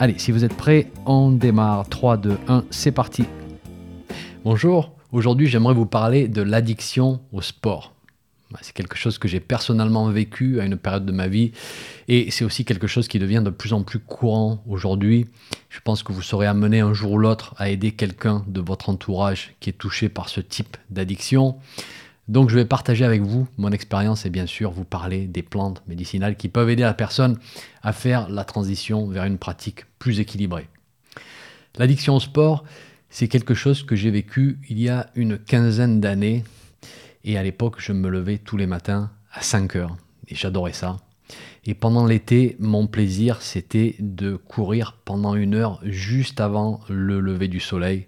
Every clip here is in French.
Allez, si vous êtes prêts, on démarre. 3, 2, 1, c'est parti. Bonjour, aujourd'hui j'aimerais vous parler de l'addiction au sport. Bah, c'est quelque chose que j'ai personnellement vécu à une période de ma vie et c'est aussi quelque chose qui devient de plus en plus courant aujourd'hui. Je pense que vous serez amené un jour ou l'autre à aider quelqu'un de votre entourage qui est touché par ce type d'addiction. Donc je vais partager avec vous mon expérience et bien sûr vous parler des plantes médicinales qui peuvent aider la personne à faire la transition vers une pratique plus équilibrée. L'addiction au sport, c'est quelque chose que j'ai vécu il y a une quinzaine d'années et à l'époque je me levais tous les matins à 5 heures et j'adorais ça. Et pendant l'été, mon plaisir, c'était de courir pendant une heure juste avant le lever du soleil.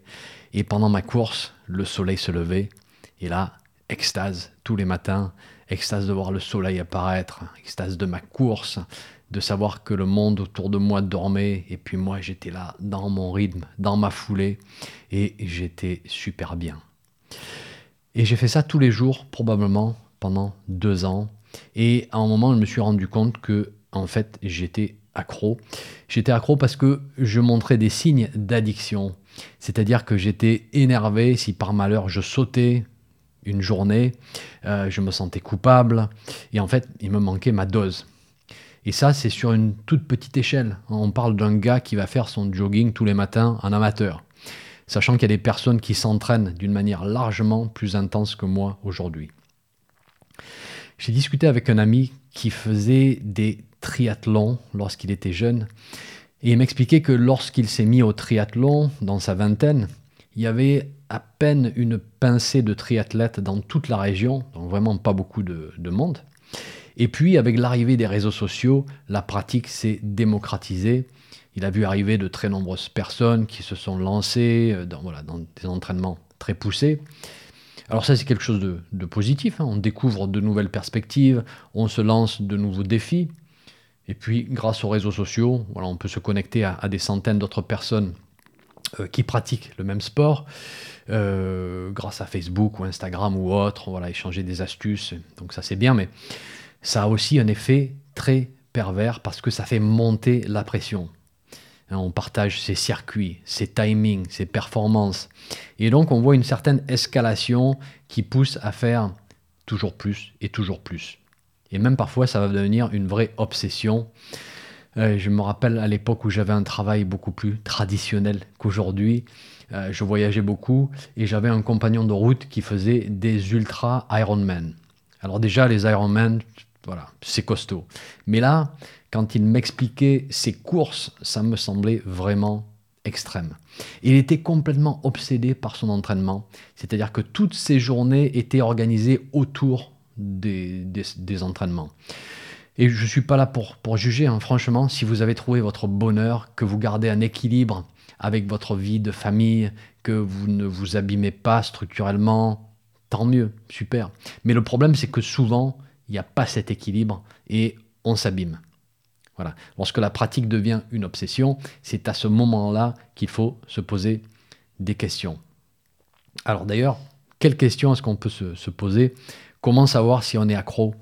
Et pendant ma course, le soleil se levait. Et là, extase tous les matins, extase de voir le soleil apparaître, extase de ma course, de savoir que le monde autour de moi dormait et puis moi j'étais là dans mon rythme, dans ma foulée et j'étais super bien. Et j'ai fait ça tous les jours, probablement pendant deux ans. Et à un moment, je me suis rendu compte que en fait j'étais accro. J'étais accro parce que je montrais des signes d'addiction. C'est-à-dire que j'étais énervé si par malheur je sautais, une journée, euh, je me sentais coupable, et en fait, il me manquait ma dose. Et ça, c'est sur une toute petite échelle. On parle d'un gars qui va faire son jogging tous les matins en amateur, sachant qu'il y a des personnes qui s'entraînent d'une manière largement plus intense que moi aujourd'hui. J'ai discuté avec un ami qui faisait des triathlons lorsqu'il était jeune, et il m'expliquait que lorsqu'il s'est mis au triathlon dans sa vingtaine, il y avait à peine une pincée de triathlètes dans toute la région, donc vraiment pas beaucoup de, monde. Et puis, avec l'arrivée des réseaux sociaux, la pratique s'est démocratisée. Il a vu arriver de très nombreuses personnes qui se sont lancées euh, dans, des entraînements très poussés. Alors ça, c'est quelque chose de, positif. Hein. On découvre de nouvelles perspectives, on se lance de nouveaux défis. Et puis, grâce aux réseaux sociaux, on peut se connecter à des centaines d'autres personnes qui pratiquent le même sport, euh, grâce à Facebook ou Instagram ou autre, voilà, échanger des astuces, donc ça c'est bien, mais ça a aussi un effet très pervers parce que ça fait monter la pression. Hein, on partage ses circuits, ses timings, ses performances, et donc on voit une certaine escalation qui pousse à faire toujours plus et toujours plus. Et même parfois ça va devenir une vraie obsession. Euh, je me rappelle à l'époque où j'avais un travail beaucoup plus traditionnel qu'aujourd'hui. Euh, je voyageais beaucoup et j'avais un compagnon de route qui faisait des ultra Ironman. Alors déjà, les Ironman, voilà, c'est costaud. Mais là, quand il m'expliquait ses courses, ça me semblait vraiment extrême. Il était complètement obsédé par son entraînement, c'est-à-dire que toutes ses journées étaient organisées autour des, des entraînements. Et je ne suis pas là pour, pour juger, hein. franchement, si vous avez trouvé votre bonheur, que vous gardez un équilibre avec votre vie de famille, que vous ne vous abîmez pas structurellement, tant mieux, super. Mais le problème, c'est que souvent, il n'y a pas cet équilibre et on s'abîme. Voilà. Lorsque la pratique devient une obsession, c'est à ce moment-là qu'il faut se poser des questions. Alors d'ailleurs, quelles questions est-ce qu'on peut se, se poser? Comment savoir si on est accro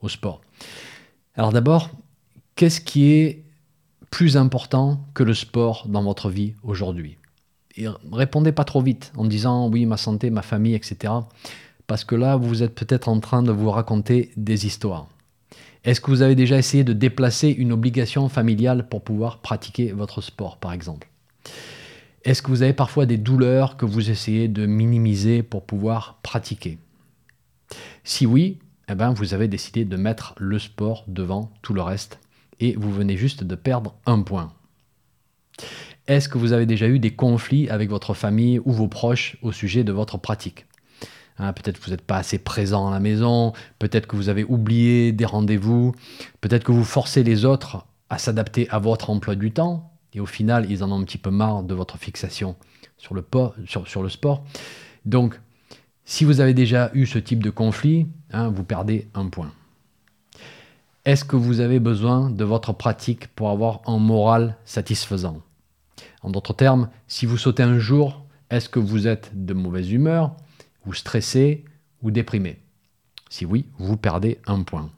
au sport? Alors d'abord, qu'est-ce qui est plus important que le sport dans votre vie aujourd'hui? Répondez pas trop vite en disant oui, ma santé, ma famille, etc. Parce que là, vous êtes peut-être en train de vous raconter des histoires. Est-ce que vous avez déjà essayé de déplacer une obligation familiale pour pouvoir pratiquer votre sport, par exemple? Est-ce que vous avez parfois des douleurs que vous essayez de minimiser pour pouvoir pratiquer? Si oui, eh ben, vous avez décidé de mettre le sport devant tout le reste et vous venez juste de perdre un point. Est-ce que vous avez déjà eu des conflits avec votre famille ou vos proches au sujet de votre pratique? Hein, Peut-être que vous n'êtes pas assez présent à la maison, peut-être que vous avez oublié des rendez-vous, peut-être que vous forcez les autres à s'adapter à votre emploi du temps et au final ils en ont un petit peu marre de votre fixation sur le, sur, le sport. Donc, si vous avez déjà eu ce type de conflit, hein, vous perdez un point. Est-ce que vous avez besoin de votre pratique pour avoir un moral satisfaisant? En d'autres termes, si vous sautez un jour, est-ce que vous êtes de mauvaise humeur, ou stressé, ou déprimé? Si oui, vous perdez un point.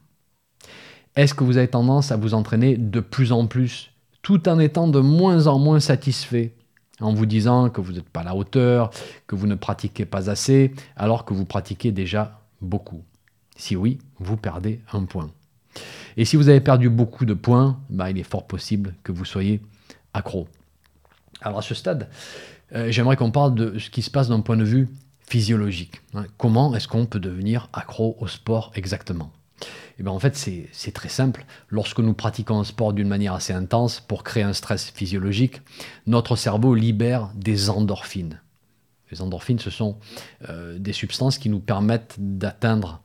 Est-ce que vous avez tendance à vous entraîner de plus en plus, tout en étant de moins en moins satisfait, en vous disant que vous n'êtes pas à la hauteur, que vous ne pratiquez pas assez, alors que vous pratiquez déjà beaucoup Si oui, vous perdez un point. Et si vous avez perdu beaucoup de points, bah, il est fort possible que vous soyez accro. Alors à ce stade, euh, j'aimerais qu'on parle de ce qui se passe d'un point de vue physiologique. Hein. Comment est-ce qu'on peut devenir accro au sport exactement? Eh bien en fait, c'est très simple. Lorsque nous pratiquons un sport d'une manière assez intense pour créer un stress physiologique, notre cerveau libère des endorphines. Les endorphines, ce sont euh, des substances qui nous permettent d'atteindre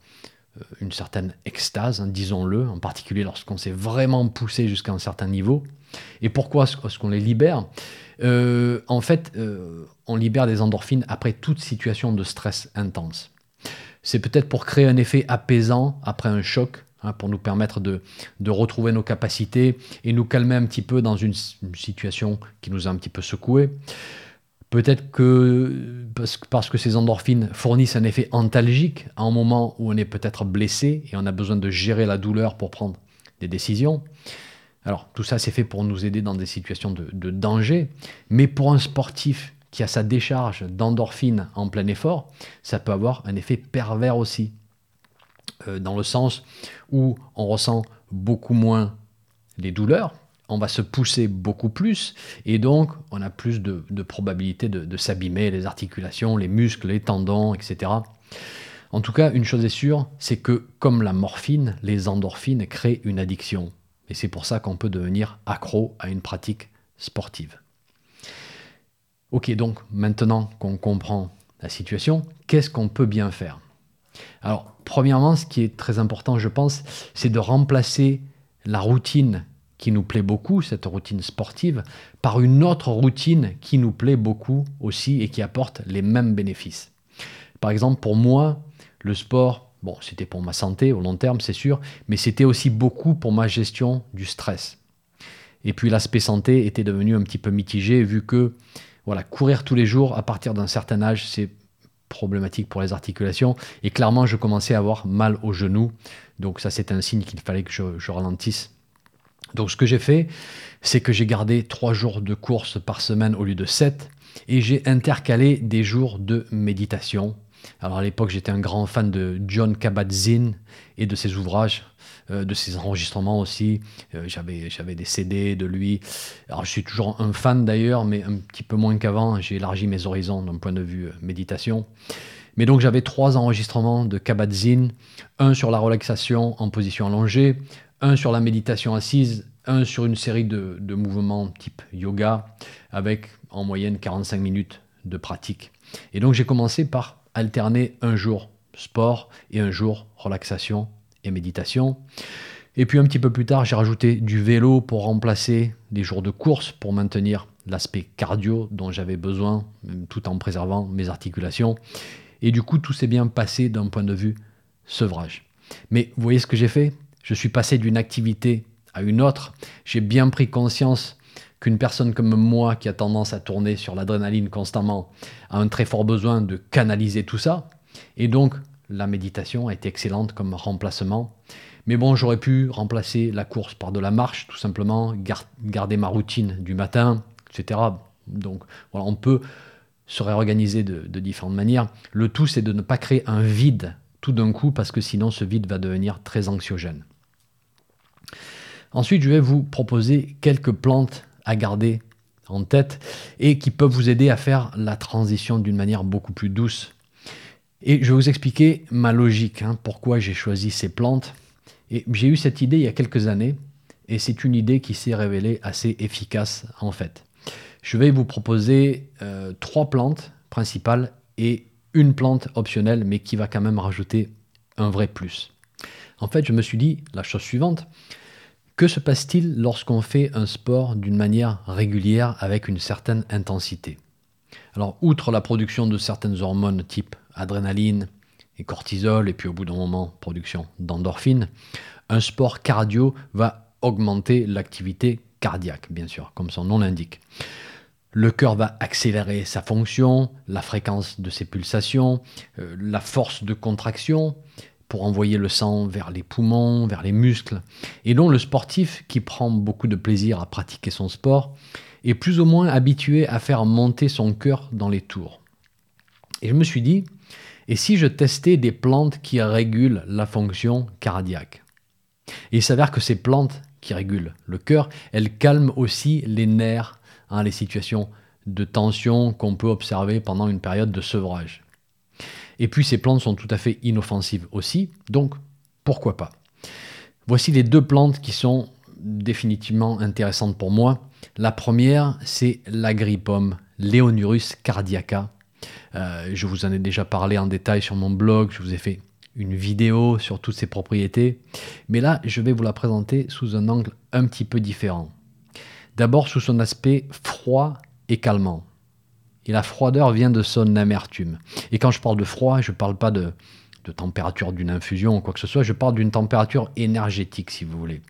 euh, une certaine extase, hein, disons-le, en particulier lorsqu'on s'est vraiment poussé jusqu'à un certain niveau. Et pourquoi est-ce qu'on les libère? Euh, En fait, on libère des endorphines après toute situation de stress intense. C'est peut-être pour créer un effet apaisant après un choc, hein, pour nous permettre de, retrouver nos capacités et nous calmer un petit peu dans une, situation qui nous a un petit peu secoué. Peut-être que parce, que ces endorphines fournissent un effet antalgique à un moment où on est peut-être blessé et on a besoin de gérer la douleur pour prendre des décisions. Alors tout ça c'est fait pour nous aider dans des situations de, danger, mais pour un sportif qui a sa décharge d'endorphines en plein effort, ça peut avoir un effet pervers aussi, euh, dans le sens où on ressent beaucoup moins les douleurs, on va se pousser beaucoup plus et donc on a plus de, probabilité de, s'abîmer, les articulations, les muscles, les tendons, etc. En tout cas, une chose est sûre, c'est que comme la morphine, les endorphines créent une addiction. Et c'est pour ça qu'on peut devenir accro à une pratique sportive. Ok, donc maintenant qu'on comprend la situation, qu'est-ce qu'on peut bien faire? Alors, premièrement, ce qui est très important, je pense, c'est de remplacer la routine qui nous plaît beaucoup, cette routine sportive, par une autre routine qui nous plaît beaucoup aussi et qui apporte les mêmes bénéfices. Par exemple, pour moi, le sport, bon, c'était pour ma santé au long terme, c'est sûr, mais c'était aussi beaucoup pour ma gestion du stress. Et puis l'aspect santé était devenu un petit peu mitigé vu que voilà, courir tous les jours à partir d'un certain âge, c'est problématique pour les articulations. Et clairement, je commençais à avoir mal aux genoux. Donc ça, c'est un signe qu'il fallait que je ralentisse donc ce que j'ai fait, c'est que j'ai gardé trois jours de course par semaine au lieu de 7 et j'ai intercalé des jours de méditation. Alors à l'époque, j'étais un grand fan de John Kabat-Zinn et de ses ouvrages, euh, de ses enregistrements aussi. Euh, j'avais, j'avais des CD de lui. Alors je suis toujours un fan d'ailleurs, mais un petit peu moins qu'avant. J'ai élargi mes horizons d'un point de vue euh, méditation. Mais donc j'avais trois enregistrements de Kabat-Zinn, un sur la relaxation en position allongée, un sur la méditation assise, un sur une série de, mouvements type yoga, avec en moyenne 45 minutes de pratique. Et donc j'ai commencé par alterner un jour sport et un jour relaxation et méditation. Et puis un petit peu plus tard, j'ai rajouté du vélo pour remplacer des jours de course pour maintenir l'aspect cardio dont j'avais besoin, tout en préservant mes articulations. Et du coup, tout s'est bien passé d'un point de vue sevrage. Mais vous voyez ce que j'ai fait? Je suis passé d'une activité à une autre. J'ai bien pris conscience qu'une personne comme moi, qui a tendance à tourner sur l'adrénaline constamment, a un très fort besoin de canaliser tout ça. Et donc, la méditation a été excellente comme remplacement. Mais bon, j'aurais pu remplacer la course par de la marche, tout simplement, garder ma routine du matin, etc. Donc, voilà, on peut se réorganiser de, de différentes manières. Le tout, c'est de ne pas créer un vide tout d'un coup, parce que sinon, ce vide va devenir très anxiogène. Ensuite, je vais vous proposer quelques plantes à garder en tête et qui peuvent vous aider à faire la transition d'une manière beaucoup plus douce. Et je vais vous expliquer ma logique, hein, pourquoi j'ai choisi ces plantes. Et j'ai eu cette idée il y a quelques années et c'est une idée qui s'est révélée assez efficace en fait. Je vais vous proposer euh, trois plantes principales et une plante optionnelle mais qui va quand même rajouter un vrai plus. En fait, je me suis dit la chose suivante, que se passe-t-il lorsqu'on fait un sport d'une manière régulière avec une certaine intensité? Alors, outre la production de certaines hormones type adrénaline et cortisol, et puis au bout d'un moment, production d'endorphine, un sport cardio va augmenter l'activité cardiaque, bien sûr, comme son nom l'indique. Le cœur va accélérer sa fonction, la fréquence de ses pulsations, euh, la force de contraction pour envoyer le sang vers les poumons, vers les muscles. Et donc le sportif qui prend beaucoup de plaisir à pratiquer son sport est plus ou moins habitué à faire monter son cœur dans les tours. Et je me suis dit, et si je testais des plantes qui régulent la fonction cardiaque? Et il s'avère que ces plantes qui régulent le cœur, elles calment aussi les nerfs, hein, les situations de tension qu'on peut observer pendant une période de sevrage. Et puis ces plantes sont tout à fait inoffensives aussi, donc pourquoi pas Voici les deux plantes qui sont définitivement intéressantes pour moi. La première, c'est l'agripomme Leonurus cardiaca. Euh, je vous en ai déjà parlé en détail sur mon blog, je vous ai fait une vidéo sur toutes ses propriétés. Mais là, je vais vous la présenter sous un angle un petit peu différent. D'abord sous son aspect froid et calmant. Et la froideur vient de son amertume. Et quand je parle de froid, je ne parle pas de, température d'une infusion ou quoi que ce soit, je parle d'une température énergétique, si vous voulez.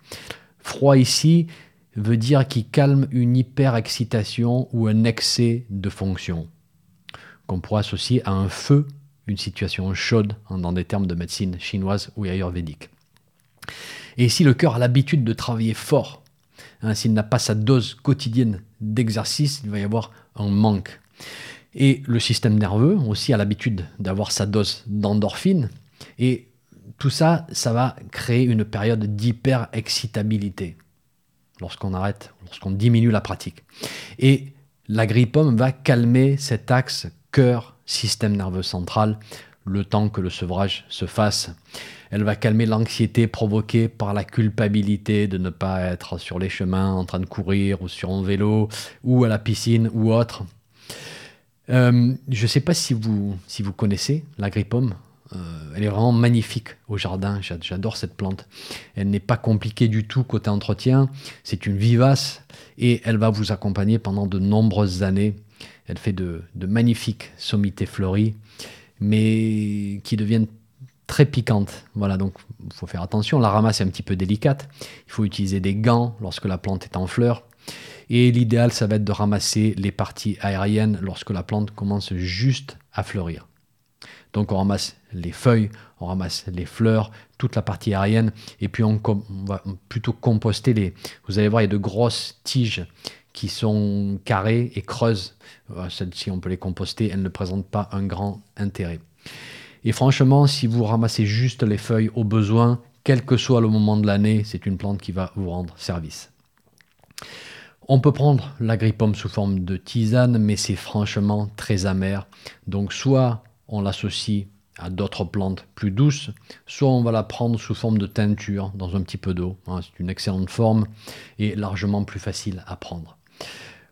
Froid ici veut dire qu'il calme une hyperexcitation ou un excès de fonction, qu'on pourrait associer à un feu une situation chaude hein, dans des termes de médecine chinoise ou ayurvédique. Et si le cœur a l'habitude de travailler fort, hein, s'il n'a pas sa dose quotidienne d'exercice, il va y avoir un manque. Et le système nerveux aussi a l'habitude d'avoir sa dose d'endorphine. Et tout ça, ça va créer une période d'hyper-excitabilité lorsqu'on arrête, lorsqu'on diminue la pratique. Et l'agrippome va calmer cet axe cœur système nerveux central le temps que le sevrage se fasse. Elle va calmer l'anxiété provoquée par la culpabilité de ne pas être sur les chemins en train de courir ou sur un vélo ou à la piscine ou autre. Euh, je ne sais pas si vous, connaissez l'agrippome. Euh, elle est vraiment magnifique au jardin. J'adore cette plante. Elle n'est pas compliquée du tout côté entretien. C'est une vivace et elle va vous accompagner pendant de nombreuses années elle fait de, magnifiques sommités fleuries, mais qui deviennent très piquantes. Voilà, donc il faut faire attention. La ramasse est un petit peu délicate. Il faut utiliser des gants lorsque la plante est en fleurs. Et l'idéal, ça va être de ramasser les parties aériennes lorsque la plante commence juste à fleurir. Donc on ramasse les feuilles, on ramasse les fleurs, toute la partie aérienne, et puis on, va plutôt composter les... Vous allez voir, il y a de grosses tiges qui sont carrées et creuses. Euh, celles-ci, on peut les composter, elles ne présentent pas un grand intérêt. Et franchement, si vous ramassez juste les feuilles au besoin, quel que soit le moment de l'année, c'est une plante qui va vous rendre service. On peut prendre l'agrippome sous forme de tisane, mais c'est franchement très amer. Donc soit on l'associe à d'autres plantes plus douces, soit on va la prendre sous forme de teinture dans un petit peu d'eau. Hein, c'est une excellente forme et largement plus facile à prendre.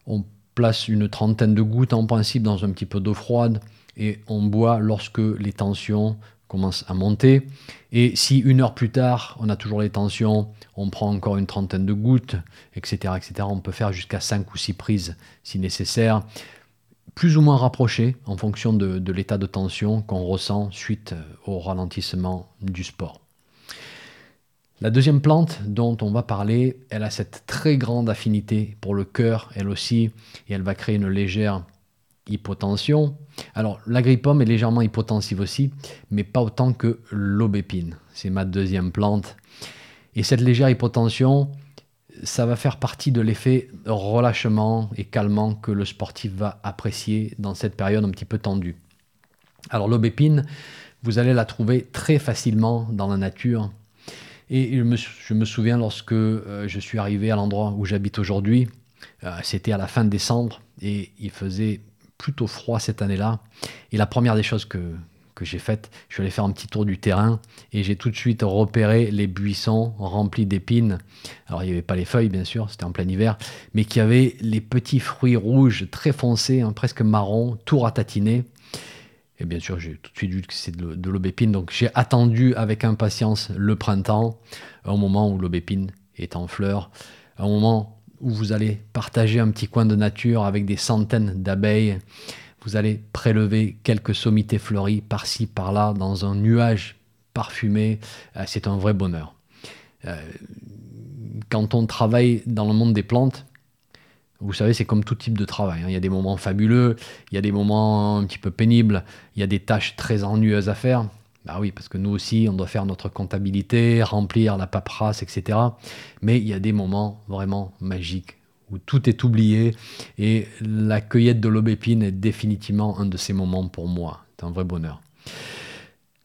On place une trentaine de gouttes en principe dans un petit peu d'eau froide et on boit lorsque les tensions commencent à monter. Et si une heure plus tard, on a toujours les tensions, on prend encore une trentaine de gouttes, etc. etc. On peut faire jusqu'à 5 ou 6 prises si nécessaire, plus ou moins rapprochées en fonction de, de l'état de tension qu'on ressent suite au ralentissement du sport. La deuxième plante dont on va parler, elle a cette très grande affinité pour le cœur, elle aussi, et elle va créer une légère hypotension. Alors, l'agrippome est légèrement hypotensive aussi, mais pas autant que l'aubépine. C'est ma deuxième plante. Et cette légère hypotension, ça va faire partie de l'effet relâchement et calmant que le sportif va apprécier dans cette période un petit peu tendue. Alors, l'aubépine, vous allez la trouver très facilement dans la nature et je me, souviens lorsque euh, je suis arrivé à l'endroit où j'habite aujourd'hui, euh, c'était à la fin de décembre et il faisait plutôt froid cette année-là. Et la première des choses que, j'ai faites, je suis allé faire un petit tour du terrain et j'ai tout de suite repéré les buissons remplis d'épines. Alors il n'y avait pas les feuilles bien sûr, c'était en plein hiver, mais qui avaient les petits fruits rouges très foncés, hein, presque marron, tout ratatinés. Et bien sûr, j'ai tout de suite vu que c'est de l'aubépine. Donc j'ai attendu avec impatience le printemps, un moment où l'aubépine est en fleurs, un moment où vous allez partager un petit coin de nature avec des centaines d'abeilles. Vous allez prélever quelques sommités fleuries par-ci, par-là, dans un nuage parfumé. Euh, c'est un vrai bonheur. Euh, quand on travaille dans le monde des plantes, vous savez, c'est comme tout type de travail. Hein. Il y a des moments fabuleux, il y a des moments un petit peu pénibles, il y a des tâches très ennuyeuses à faire. Bah oui, parce que nous aussi, on doit faire notre comptabilité, remplir la paperasse, etc. Mais il y a des moments vraiment magiques où tout est oublié et la cueillette de l'aubépine est définitivement un de ces moments pour moi. C'est un vrai bonheur.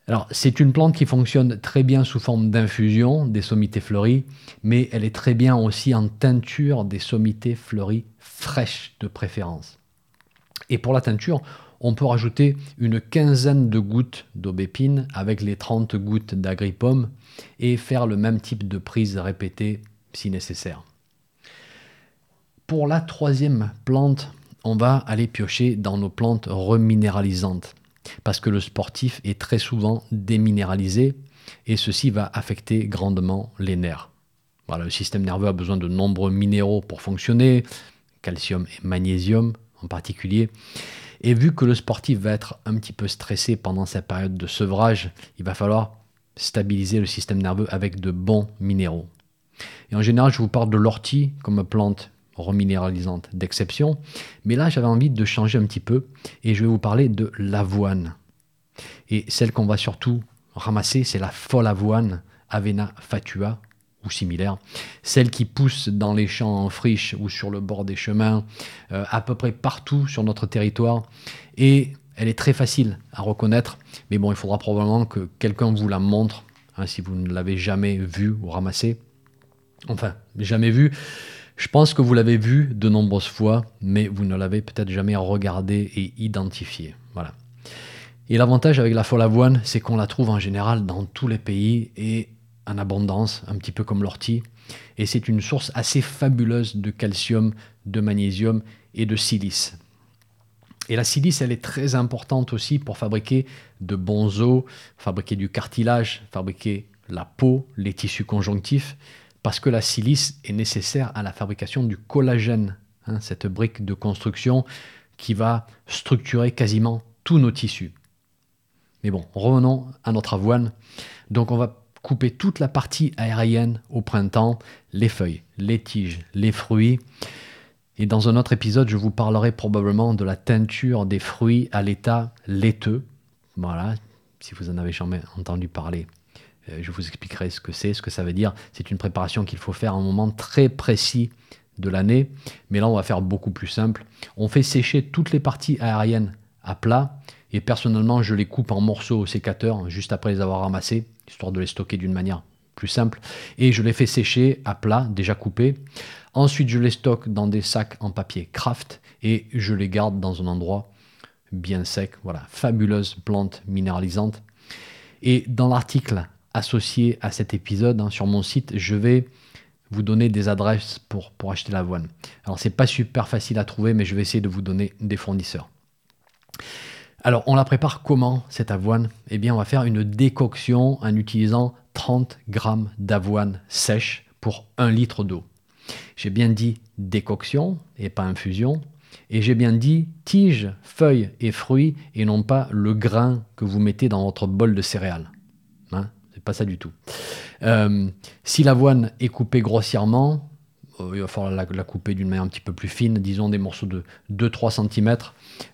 Alors, c'est une plante qui fonctionne très bien sous forme d'infusion des sommités fleuries, mais elle est très bien aussi en teinture des sommités fleuries fraîches de préférence. Et pour la teinture, on peut rajouter une quinzaine de gouttes d'aubépine avec les 30 gouttes d'agripomme et faire le même type de prise répétée si nécessaire. Pour la troisième plante, on va aller piocher dans nos plantes reminéralisantes parce que le sportif est très souvent déminéralisé et ceci va affecter grandement les nerfs. Le système nerveux a besoin de nombreux minéraux pour fonctionner, calcium et magnésium en particulier. Et vu que le sportif va être un petit peu stressé pendant cette période de sevrage, il va falloir stabiliser le système nerveux avec de bons minéraux. Et en général, je vous parle de l'ortie comme plante reminéralisante d'exception, mais là j'avais envie de changer un petit peu et je vais vous parler de l'avoine. Et celle qu'on va surtout ramasser, c'est la folle avoine, Avena fatua, similaires, celles qui poussent dans les champs en friche ou sur le bord des chemins, euh, à peu près partout sur notre territoire. Et elle est très facile à reconnaître, mais bon, il faudra probablement que quelqu'un vous la montre, hein, si vous ne l'avez jamais vue ou ramassée. Enfin, jamais vue. Je pense que vous l'avez vue de nombreuses fois, mais vous ne l'avez peut-être jamais regardée et identifiée. Voilà. Et l'avantage avec la folle avoine, c'est qu'on la trouve en général dans tous les pays et en abondance, un petit peu comme l'ortie. Et c'est une source assez fabuleuse de calcium, de magnésium et de silice. Et la silice, elle est très importante aussi pour fabriquer de bons os, fabriquer du cartilage, fabriquer la peau, les tissus conjonctifs, parce que la silice est nécessaire à la fabrication du collagène, hein, cette brique de construction qui va structurer quasiment tous nos tissus. Mais bon, revenons à notre avoine. Donc on va couper toute la partie aérienne au printemps, les feuilles, les tiges, les fruits. Et dans un autre épisode, je vous parlerai probablement de la teinture des fruits à l'état laiteux. Voilà, si vous en avez jamais entendu parler, euh, je vous expliquerai ce que c'est, ce que ça veut dire. C'est une préparation qu'il faut faire à un moment très précis de l'année. Mais là, on va faire beaucoup plus simple. On fait sécher toutes les parties aériennes à plat. Et personnellement, je les coupe en morceaux au sécateur juste après les avoir ramassés histoire de les stocker d'une manière plus simple. Et je les fais sécher à plat, déjà coupés. Ensuite, je les stocke dans des sacs en papier craft et je les garde dans un endroit bien sec. Voilà, fabuleuse plante minéralisante. Et dans l'article associé à cet épisode hein, sur mon site, je vais vous donner des adresses pour, pour acheter l'avoine. Alors, c'est pas super facile à trouver, mais je vais essayer de vous donner des fournisseurs. Alors, on la prépare comment cette avoine? Eh bien, on va faire une décoction en utilisant 30 grammes d'avoine sèche pour 1 litre d'eau. J'ai bien dit décoction et pas infusion. Et j'ai bien dit tiges, feuilles et fruits et non pas le grain que vous mettez dans votre bol de céréales. Hein? C'est pas ça du tout. Euh, si l'avoine est coupée grossièrement, il va falloir la, couper d'une manière un petit peu plus fine, disons des morceaux de 2-3 cm,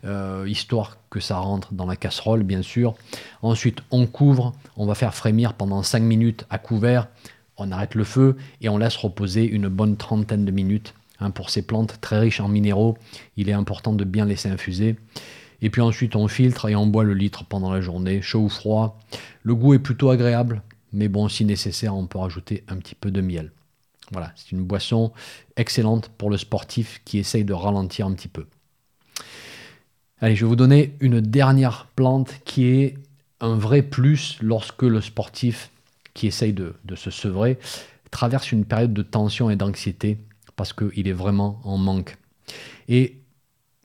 euh, histoire que ça rentre dans la casserole, bien sûr. Ensuite, on couvre, on va faire frémir pendant 5 minutes à couvert, on arrête le feu et on laisse reposer une bonne trentaine de minutes. Hein, pour ces plantes très riches en minéraux, il est important de bien laisser infuser. Et puis ensuite, on filtre et on boit le litre pendant la journée, chaud ou froid. Le goût est plutôt agréable, mais bon, si nécessaire, on peut rajouter un petit peu de miel. Voilà, c'est une boisson excellente pour le sportif qui essaye de ralentir un petit peu. Allez, je vais vous donner une dernière plante qui est un vrai plus lorsque le sportif qui essaye de, se sevrer traverse une période de tension et d'anxiété parce qu'il est vraiment en manque. Et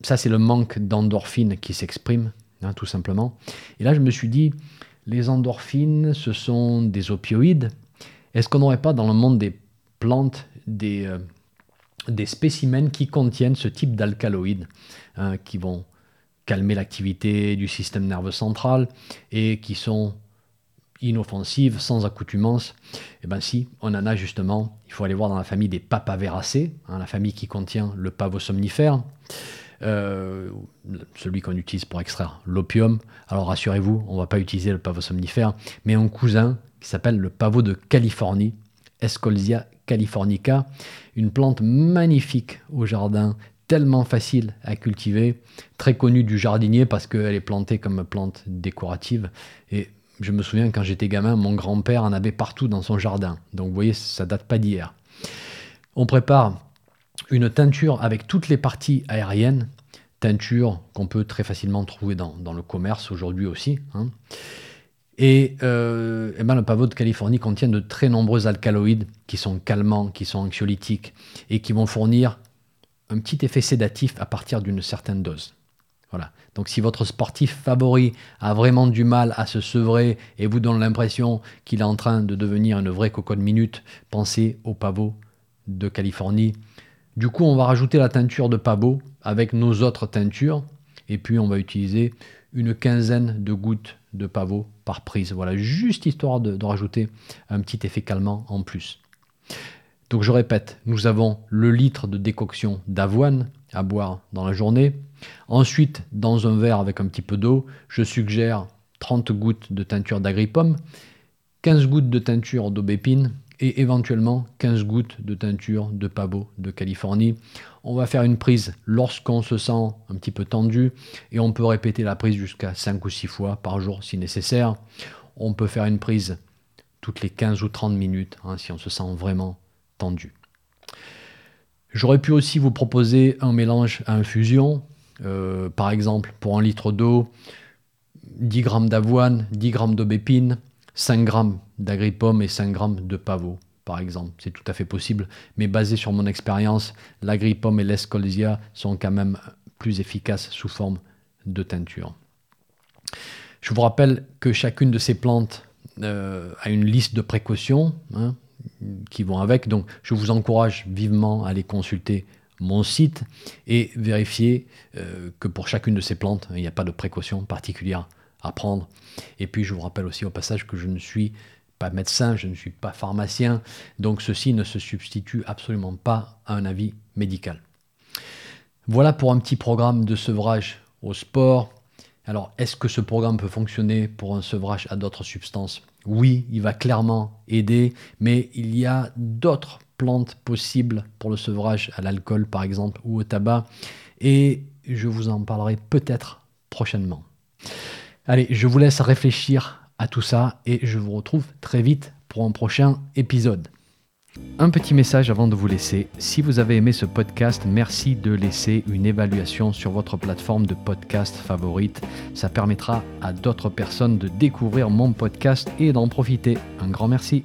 ça, c'est le manque d'endorphines qui s'exprime, hein, tout simplement. Et là, je me suis dit, les endorphines, ce sont des opioïdes. Est-ce qu'on n'aurait pas dans le monde des plantes, des, euh, des spécimens qui contiennent ce type d'alcaloïdes hein, qui vont calmer l'activité du système nerveux central et qui sont inoffensives, sans accoutumance. Et eh bien si, on en a justement, il faut aller voir dans la famille des papaveracées, hein, la famille qui contient le pavot somnifère, euh, celui qu'on utilise pour extraire l'opium. Alors rassurez-vous, on ne va pas utiliser le pavot somnifère, mais un cousin qui s'appelle le pavot de Californie, Escolzia californica, une plante magnifique au jardin, tellement facile à cultiver, très connue du jardinier parce qu'elle est plantée comme plante décorative. Et je me souviens quand j'étais gamin, mon grand-père en avait partout dans son jardin. Donc vous voyez, ça date pas d'hier. On prépare une teinture avec toutes les parties aériennes, teinture qu'on peut très facilement trouver dans, le commerce aujourd'hui aussi. Hein. Et, euh, le pavot de Californie contient de très nombreux alcaloïdes qui sont calmants, qui sont anxiolytiques et qui vont fournir un petit effet sédatif à partir d'une certaine dose. Voilà. Donc si votre sportif favori a vraiment du mal à se sevrer et vous donne l'impression qu'il est en train de devenir une vraie cocotte minute, pensez au pavot de Californie. Du coup, on va rajouter la teinture de pavot avec nos autres teintures et puis on va utiliser une quinzaine de gouttes de pavot par prise. Voilà, juste histoire de, rajouter un petit effet calmant en plus. Donc je répète, nous avons le litre de décoction d'avoine à boire dans la journée. Ensuite, dans un verre avec un petit peu d'eau, je suggère 30 gouttes de teinture d'agripomme, 15 gouttes de teinture d'aubépine et éventuellement 15 gouttes de teinture de pavot de Californie. On va faire une prise lorsqu'on se sent un petit peu tendu et on peut répéter la prise jusqu'à 5 ou 6 fois par jour si nécessaire. On peut faire une prise toutes les 15 ou 30 minutes hein, si on se sent vraiment tendu. J'aurais pu aussi vous proposer un mélange à infusion, euh, par exemple pour un litre d'eau, 10 g d'avoine, 10 g d'aubépine, 5 g d'agripomme et 5 g de pavot, par exemple. C'est tout à fait possible, mais basé sur mon expérience, l'agripomme et l'escolzia sont quand même plus efficaces sous forme de teinture. Je vous rappelle que chacune de ces plantes euh, a une liste de précautions. Hein, qui vont avec. Donc je vous encourage vivement à aller consulter mon site et vérifier euh, que pour chacune de ces plantes, il n'y a pas de précaution particulière à. Et puis je vous rappelle aussi au passage que je ne suis pas médecin, je ne suis pas pharmacien, donc ceci ne se substitue absolument pas à un avis médical. Voilà pour un petit programme de sevrage au sport. Alors, est-ce que ce programme peut fonctionner pour un sevrage à d'autres substances? Oui, il va clairement aider, mais il y a d'autres plantes possibles pour le sevrage à l'alcool par exemple ou au tabac et je vous en parlerai peut-être prochainement. Allez, je vous laisse réfléchir à tout ça et je vous retrouve très vite pour un prochain épisode. Un petit message avant de vous laisser. Si vous avez aimé ce podcast, merci de laisser une évaluation sur votre plateforme de podcast favorite. Ça permettra à d'autres personnes de découvrir mon podcast et d'en profiter. Un grand merci.